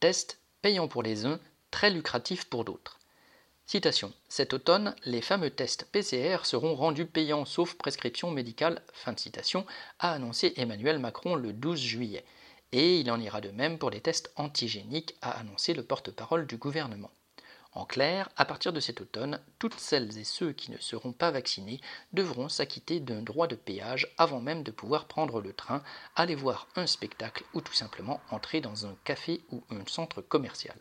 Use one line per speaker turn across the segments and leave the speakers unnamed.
Test payant pour les uns, très lucratif pour d'autres. Cet automne, les fameux tests PCR seront rendus payants sauf prescription médicale, fin de citation, a annoncé Emmanuel Macron le 12 juillet. Et il en ira de même pour les tests antigéniques, a annoncé le porte-parole du gouvernement. En clair, à partir de cet automne, toutes celles et ceux qui ne seront pas vaccinés devront s'acquitter d'un droit de péage avant même de pouvoir prendre le train, aller voir un spectacle ou tout simplement entrer dans un café ou un centre commercial.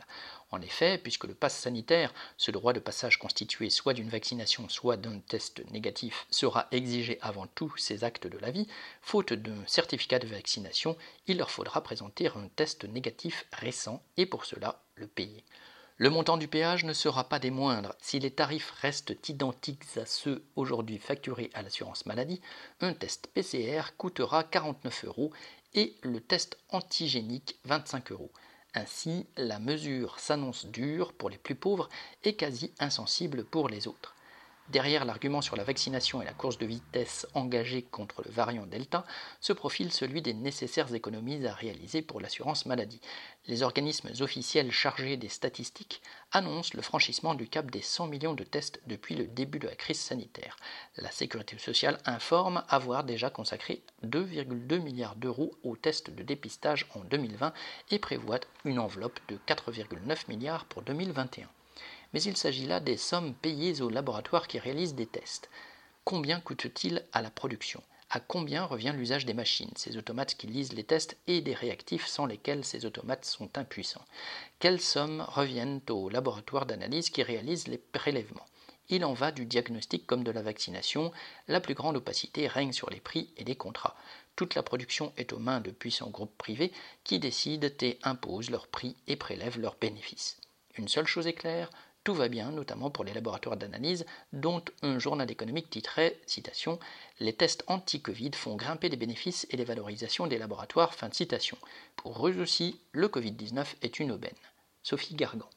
En effet, puisque le pass sanitaire, ce droit de passage constitué soit d'une vaccination, soit d'un test négatif, sera exigé avant tous ces actes de la vie, faute d'un certificat de vaccination, il leur faudra présenter un test négatif récent et pour cela le payer. Le montant du péage ne sera pas des moindres. Si les tarifs restent identiques à ceux aujourd'hui facturés à l'assurance maladie, un test PCR coûtera 49 euros et le test antigénique 25 euros. Ainsi, la mesure s'annonce dure pour les plus pauvres et quasi insensible pour les autres. Derrière l'argument sur la vaccination et la course de vitesse engagée contre le variant Delta se profile celui des nécessaires économies à réaliser pour l'assurance maladie. Les organismes officiels chargés des statistiques annoncent le franchissement du cap des 100 millions de tests depuis le début de la crise sanitaire. La sécurité sociale informe avoir déjà consacré 2,2 milliards d'euros aux tests de dépistage en 2020 et prévoit une enveloppe de 4,9 milliards pour 2021 mais il s'agit là des sommes payées aux laboratoires qui réalisent des tests. Combien coûte-t-il à la production? À combien revient l'usage des machines, ces automates qui lisent les tests et des réactifs sans lesquels ces automates sont impuissants Quelles sommes reviennent aux laboratoires d'analyse qui réalisent les prélèvements? Il en va du diagnostic comme de la vaccination, la plus grande opacité règne sur les prix et les contrats. Toute la production est aux mains de puissants groupes privés qui décident et imposent leurs prix et prélèvent leurs bénéfices. Une seule chose est claire, tout va bien, notamment pour les laboratoires d'analyse, dont un journal économique titrait, Les tests anti-Covid font grimper les bénéfices et les valorisations des laboratoires, fin de citation. Pour eux aussi, le Covid-19 est une aubaine. Sophie Gargan.